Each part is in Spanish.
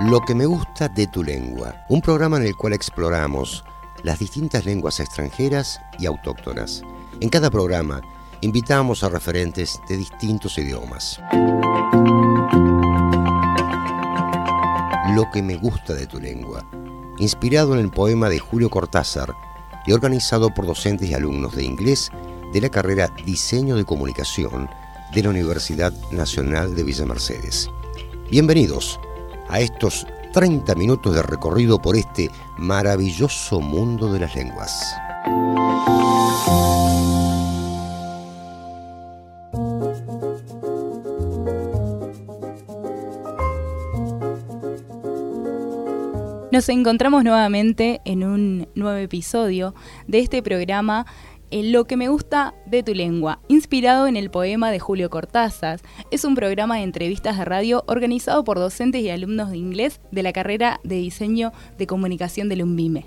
Lo que me gusta de tu lengua, un programa en el cual exploramos las distintas lenguas extranjeras y autóctonas. En cada programa invitamos a referentes de distintos idiomas. Lo que me gusta de tu lengua, inspirado en el poema de Julio Cortázar y organizado por docentes y alumnos de inglés de la carrera Diseño de Comunicación de la Universidad Nacional de Villa Mercedes. Bienvenidos a estos 30 minutos de recorrido por este maravilloso mundo de las lenguas. Nos encontramos nuevamente en un nuevo episodio de este programa lo que me gusta de tu lengua, inspirado en el poema de Julio Cortázar. Es un programa de entrevistas de radio organizado por docentes y alumnos de inglés de la carrera de diseño de comunicación del UNBIME.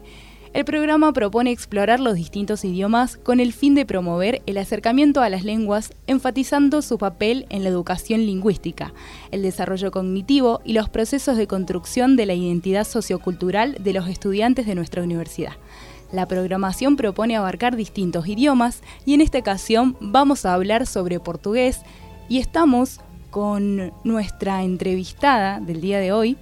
El programa propone explorar los distintos idiomas con el fin de promover el acercamiento a las lenguas, enfatizando su papel en la educación lingüística, el desarrollo cognitivo y los procesos de construcción de la identidad sociocultural de los estudiantes de nuestra universidad. La programación propone abarcar distintos idiomas y en esta ocasión vamos a hablar sobre portugués y estamos con nuestra entrevistada del día de hoy.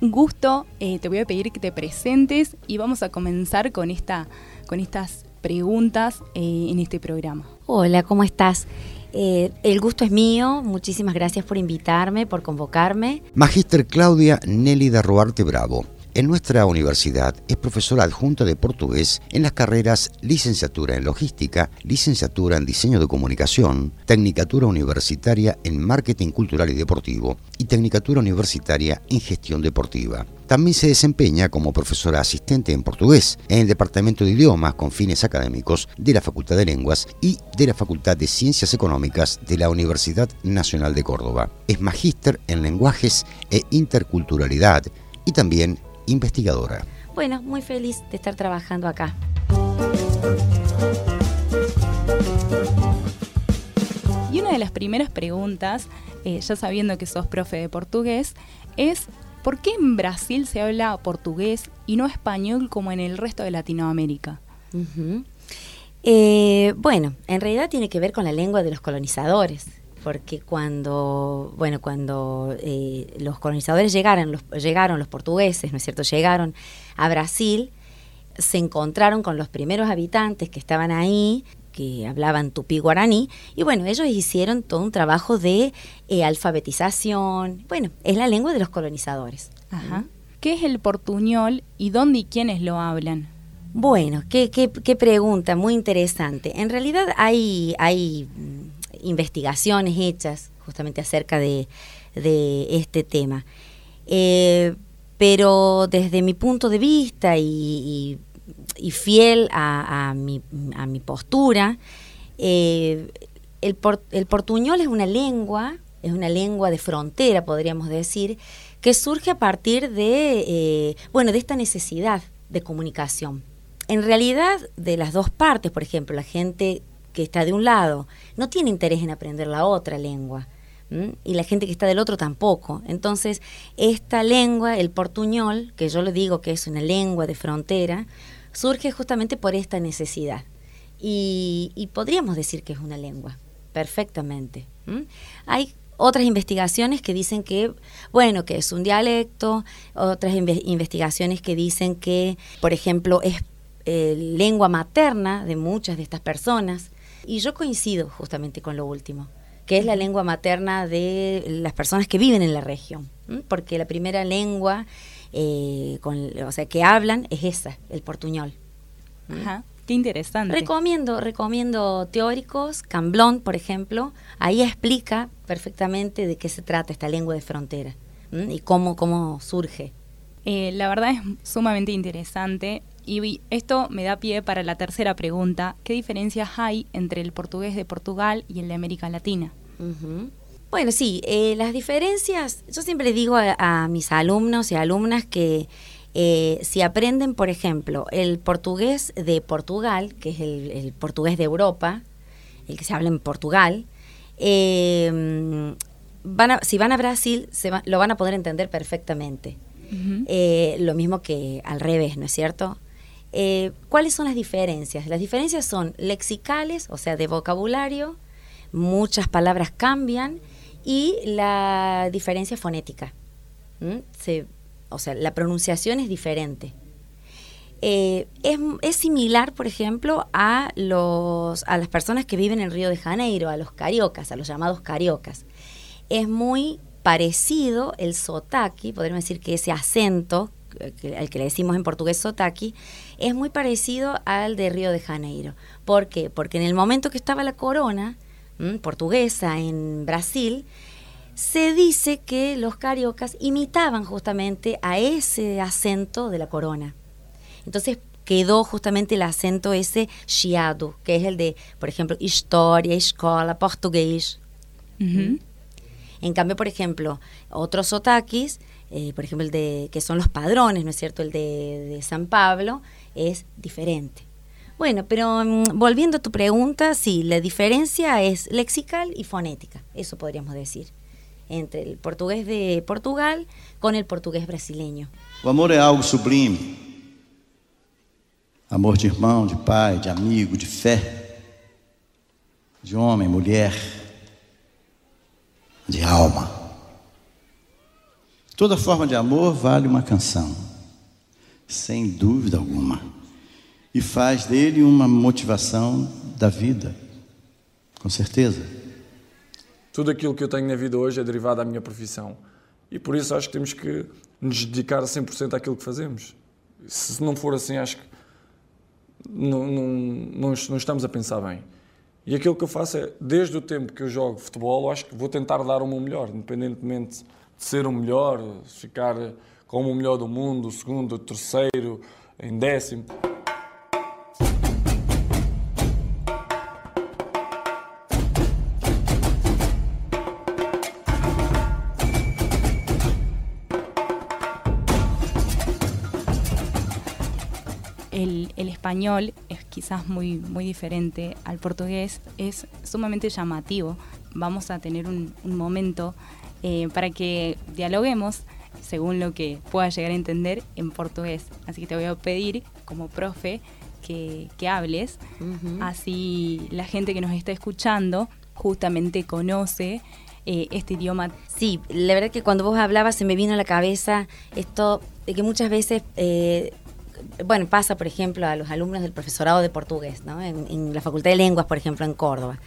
Un gusto, eh, te voy a pedir que te presentes y vamos a comenzar con, esta, con estas preguntas eh, en este programa. Hola, ¿cómo estás? Eh, el gusto es mío, muchísimas gracias por invitarme, por convocarme. Magíster Claudia Nélida Ruarte Bravo en nuestra universidad es profesora adjunta de portugués en las carreras licenciatura en logística, licenciatura en diseño de comunicación, tecnicatura universitaria en marketing cultural y deportivo y tecnicatura universitaria en gestión deportiva. También se desempeña como profesora asistente en portugués en el Departamento de Idiomas con fines académicos de la Facultad de Lenguas y de la Facultad de Ciencias Económicas de la Universidad Nacional de Córdoba. Es magíster en lenguajes e interculturalidad y también investigadora. Bueno, muy feliz de estar trabajando acá. Y una de las primeras preguntas, eh, ya sabiendo que sos profe de portugués, es ¿por qué en Brasil se habla portugués y no español como en el resto de Latinoamérica? Eh, bueno, en realidad tiene que ver con la lengua de los colonizadores porque cuando, bueno, cuando eh, los colonizadores llegaron los, llegaron, los portugueses, ¿no es cierto?, llegaron a Brasil, se encontraron con los primeros habitantes que estaban ahí, que hablaban tupí guaraní, y bueno, ellos hicieron todo un trabajo de eh, alfabetización, bueno, es la lengua de los colonizadores. Ajá. ¿Qué es el portuñol y dónde y quiénes lo hablan? Bueno, qué, qué, qué pregunta, muy interesante. En realidad hay, hay investigaciones hechas justamente acerca de, este tema. Eh, pero desde mi punto de vista y, fiel a, mi, postura, eh, el, el, portuñol es una lengua, es una lengua de frontera, podríamos decir, que surge a partir de, eh, bueno, de esta necesidad de comunicación. En realidad, de las dos partes, por ejemplo, la gente que está de un lado no tiene interés en aprender la otra lengua. Y la gente que está del otro tampoco. Entonces, esta lengua, el portuñol, que yo le digo que es una lengua de frontera, surge justamente por esta necesidad. Y, podríamos decir que es una lengua, perfectamente. Hay otras investigaciones que dicen que, bueno, que es un dialecto, otras investigaciones que dicen que, por ejemplo, es eh, lengua materna de muchas de estas personas. Y yo coincido justamente con lo último, que es la lengua materna de las personas que viven en la región, porque la primera lengua eh, con, o sea, que hablan es esa, el portuñol. Ajá. Qué interesante. Recomiendo, recomiendo teóricos, Camblón, por ejemplo, ahí explica perfectamente de qué se trata esta lengua de frontera y cómo, cómo surge. Eh, la verdad es sumamente interesante. Y esto me da pie para la tercera pregunta. ¿Qué diferencias hay entre el portugués de Portugal y el de América Latina? Bueno, sí, eh, las diferencias, yo siempre digo a, mis alumnos y alumnas que eh, si aprenden, por ejemplo, el portugués de Portugal, que es el, portugués de Europa, el que se habla en Portugal, eh, van si van a Brasil, se lo van a poder entender perfectamente. Eh, lo mismo que al revés, ¿no es cierto? Eh, ¿Cuáles son las diferencias? Las diferencias son lexicales, o sea, de vocabulario, muchas palabras cambian, y la diferencia fonética. o sea, la pronunciación es diferente. Eh, es, similar, por ejemplo, a, los, a las personas que viven en Río de Janeiro, a los cariocas, a los llamados cariocas. Es muy parecido el sotaki, podríamos decir que ese acento al que le decimos en portugués sotaki, es muy parecido al de Río de Janeiro. ¿Por qué? Porque en el momento que estaba la corona portuguesa en Brasil, se dice que los cariocas imitaban justamente a ese acento de la corona. Entonces quedó justamente el acento ese chiado, que es el de, por ejemplo, historia, escola, portugués. En cambio, por ejemplo, otros otakis, eh, por ejemplo, el de que son los padrones, ¿no es cierto? El de, San Pablo es diferente. Bueno, pero mm, volviendo a tu pregunta, sí, la diferencia es lexical y fonética, eso podríamos decir, entre el portugués de Portugal con el portugués brasileño. El amor es algo sublime. Amor de irmão, de pai, de amigo, de fé, de homem, mulher, de alma. Toda forma de amor vale uma canção, sem dúvida alguma, e faz dele uma motivação da vida, com certeza. Tudo aquilo que eu tenho na vida hoje é derivado da minha profissão. E por isso acho que temos que nos dedicar a 100% àquilo que fazemos. Se não for assim, acho que não, não, não, não estamos a pensar bem. E aquilo que eu faço é, desde o tempo que eu jogo futebol, acho que vou tentar dar o meu melhor, independentemente de ser o melhor, ficar como o melhor do mundo, o segundo, o terceiro, em décimo. español es quizás muy, muy diferente al portugués, es sumamente llamativo. Vamos a tener un, momento eh, para que dialoguemos según lo que pueda llegar a entender en portugués. Así que te voy a pedir, como profe, que, hables, así la gente que nos está escuchando justamente conoce eh, este idioma. Sí, la verdad que cuando vos hablabas se me vino a la cabeza esto de que muchas veces eh, bueno, pasa, por ejemplo, a los alumnos del profesorado de portugués, ¿no? en, la Facultad de Lenguas, por ejemplo, en Córdoba.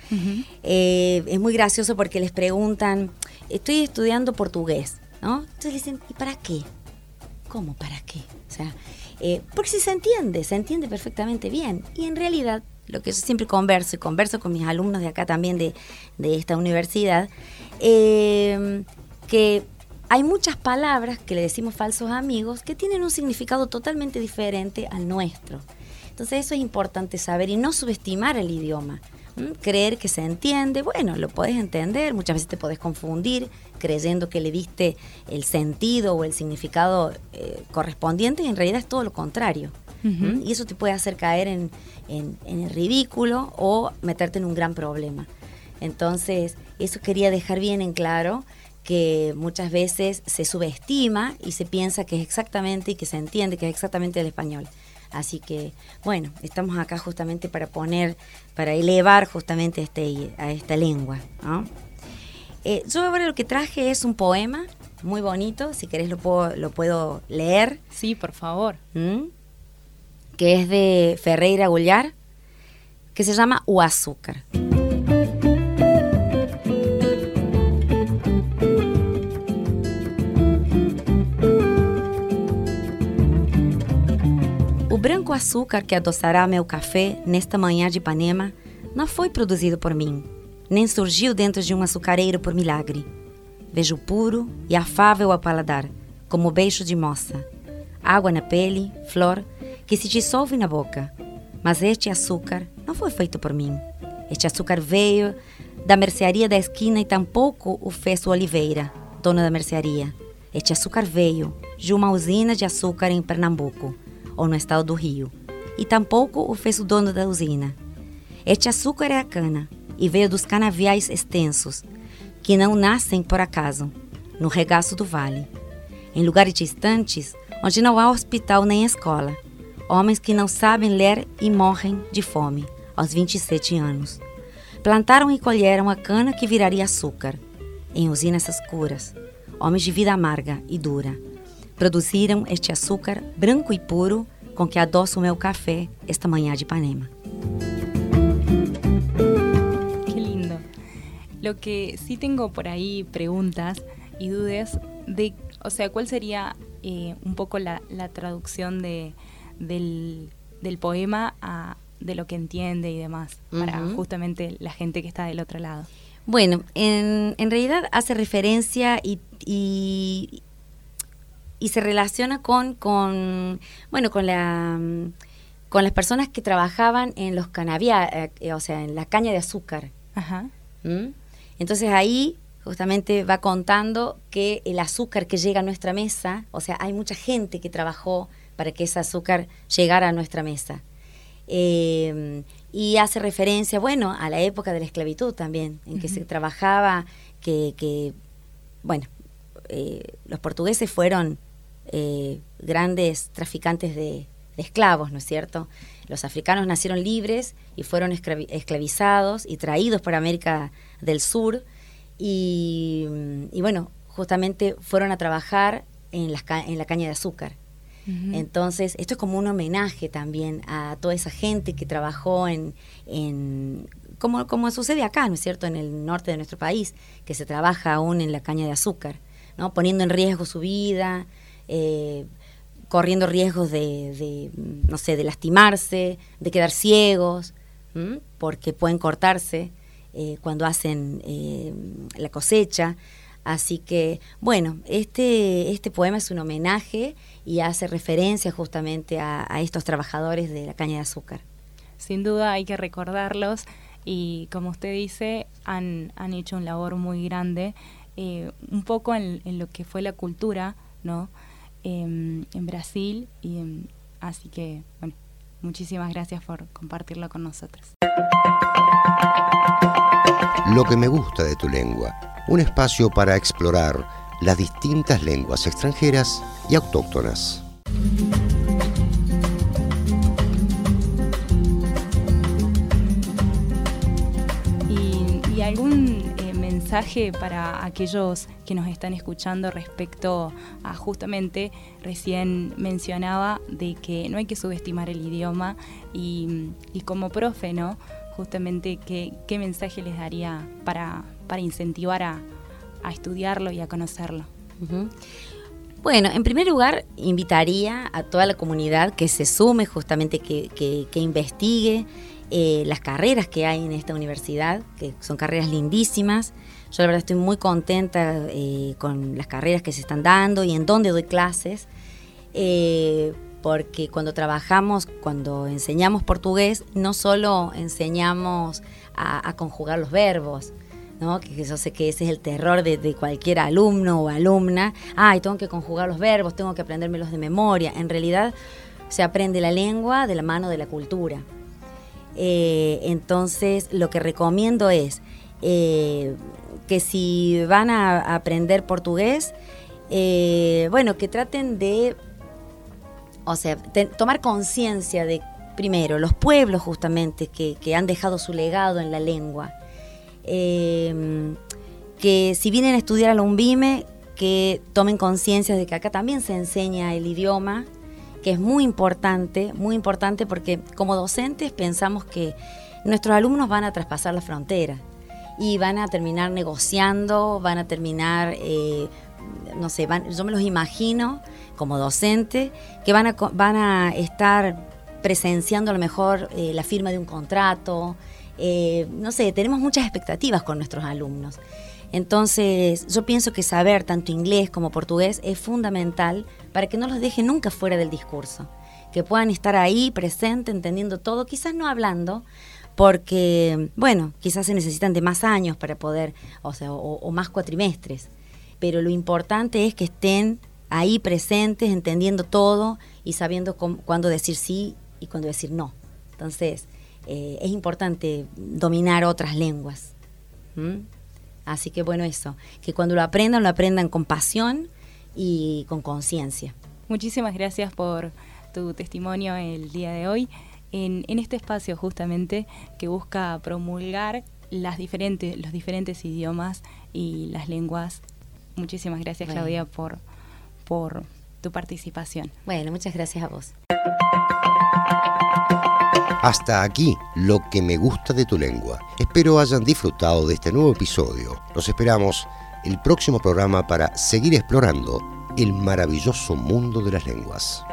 Eh, es muy gracioso porque les preguntan, estoy estudiando portugués, ¿no? Entonces dicen, ¿y para qué? ¿Cómo para qué? O sea, eh, porque si se entiende, se entiende perfectamente bien. Y en realidad, lo que yo siempre converso, y converso con mis alumnos de acá también de, esta universidad, eh, que hay muchas palabras que le decimos falsos amigos que tienen un significado totalmente diferente al nuestro. Entonces eso es importante saber y no subestimar el idioma. Creer que se entiende, bueno, lo puedes entender, muchas veces te puedes confundir creyendo que le diste el sentido o el significado eh, correspondiente y en realidad es todo lo contrario. Y eso te puede hacer caer en, en el ridículo o meterte en un gran problema. Entonces, eso quería dejar bien en claro que muchas veces se subestima y se piensa que es exactamente y que se entiende que es exactamente el español. Así que, bueno, estamos acá justamente para poner, para elevar justamente este, a esta lengua. Eh, yo ahora lo que traje es un poema muy bonito, si querés lo puedo, lo puedo leer. Sí, por favor. ¿Mm? Que es de Ferreira Gullar, que se llama O branco açúcar que adoçará meu café nesta manhã de Ipanema não foi produzido por mim, nem surgiu dentro de um açucareiro por milagre. Vejo puro e afável ao paladar, como beijo de moça. Água na pele, flor, que se dissolve na boca. Mas este açúcar não foi feito por mim. Este açúcar veio da mercearia da esquina e tampouco o fez o Oliveira, dono da mercearia. Este açúcar veio de uma usina de açúcar em Pernambuco ou no estado do Rio, e tampouco o fez o dono da usina. Este açúcar é a cana e veio dos canaviais extensos, que não nascem por acaso, no regaço do vale. em lugares distantes, onde não há hospital nem escola. Homens que não sabem ler e morrem de fome, aos 27 anos. Plantaram e colheram a cana que viraria açúcar, em usinas escuras. Homens de vida amarga e dura. Produziram este açúcar branco e puro com que adoço o meu café esta manhã de Ipanema. Qué lindo. Lo que sí tengo por ahí preguntas y dudas de, o sea, ¿cuál sería eh, un poco la, la traducción de, del, del poema a, de lo que entiende y demás, para Ujú. justamente la gente que está del otro lado. Bueno, en, en realidad hace referencia y, y, y se relaciona con, con bueno, con la mm, con las personas que trabajaban en los canaviales, o sea, en la caña de azúcar. Ajá. ¿m? Entonces ahí justamente va contando que el azúcar que llega a nuestra mesa, o sea, hay mucha gente que trabajó para que ese azúcar llegara a nuestra mesa. Eh, y hace referencia, bueno, a la época de la esclavitud también, en que se trabajaba, que, que bueno, eh, los portugueses fueron eh, grandes traficantes de, de esclavos, ¿no es cierto? Los africanos nacieron libres y fueron esclavi- esclavizados y traídos por América del Sur y, y bueno, justamente fueron a trabajar en, las ca- en la caña de azúcar. Entonces, esto es como un homenaje también a toda esa gente que trabajó en, en como, como sucede acá, ¿no es cierto?, en el norte de nuestro país, que se trabaja aún en la caña de azúcar, ¿no? Poniendo en riesgo su vida, eh, corriendo riesgos de, no sé, de lastimarse, de quedar ciegos, porque pueden cortarse eh, cuando hacen eh, la cosecha. Así que, bueno, este, este poema es un homenaje y hace referencia justamente a, estos trabajadores de la caña de azúcar. Sin duda hay que recordarlos y como usted dice, han, han hecho un labor muy grande, un poco en, en lo que fue la cultura, ¿no? Em, en Brasil y en- así que, bueno, muchísimas gracias por compartirlo con nosotros. Lo que me gusta de tu lengua, un espacio para explorar las distintas lenguas extranjeras y autóctonas. Mensaje para aquellos que nos están escuchando respecto a justamente, recién mencionaba, de que no hay que subestimar el idioma y, y como profe, ¿no? Justamente, ¿qué, qué mensaje les daría para, para incentivar a, a estudiarlo y a conocerlo? Bueno, en primer lugar, invitaría a toda la comunidad que se sume justamente, que, que- que investigue eh, las carreras que hay en esta universidad, que son carreras lindísimas. Yo la verdad estoy muy contenta eh, con las carreras que se están dando y en dónde doy clases, eh, porque cuando trabajamos, cuando enseñamos portugués, no solo enseñamos a- conjugar los verbos, ¿no? Que yo sé que ese es el terror de, de cualquier alumno o alumna. Ay, tengo que conjugar los verbos, tengo que aprendérmelos de memoria. En realidad se aprende la lengua de la mano de la cultura. Eh, entonces, lo que recomiendo es eh, que si van a, aprender portugués, eh, bueno, que traten de, o sea, tomar conciencia de, primero, los pueblos justamente que, han dejado su legado en la lengua. Eh, que si vienen a estudiar a la UNVIME, que tomen conciencia de que acá también se enseña el idioma, que es muy importante, muy importante porque como docentes pensamos que nuestros alumnos van a traspasar la frontera y van a terminar negociando, van a terminar, eh, no sé, van- yo me los imagino como docente, que van a, van a estar presenciando a lo mejor eh, la firma de un contrato, eh, no sé, tenemos muchas expectativas con nuestros alumnos. Entonces, yo pienso que saber tanto inglés como portugués es fundamental para que no los deje nunca fuera del discurso, que puedan estar ahí presentes, entendiendo todo, quizás no hablando, porque, bueno, quizás se necesitan de más años para poder, o sea, o, más cuatrimestres, pero lo importante es que estén ahí presentes, entendiendo todo y sabiendo cómo- cuándo decir sí y cuándo decir no. Entonces, eh, es importante dominar otras lenguas. Así que bueno, eso, que cuando lo aprendan, lo aprendan con pasión y con conciencia. Muchísimas gracias por tu testimonio el día de hoy en, este espacio justamente que busca promulgar las diferentes, los diferentes idiomas y las lenguas. Muchísimas gracias Claudia por, por tu participación. Bueno, muchas gracias a vos. Hasta aquí lo que me gusta de tu lengua. Espero hayan disfrutado de este nuevo episodio. Los esperamos el próximo programa para seguir explorando el maravilloso mundo de las lenguas.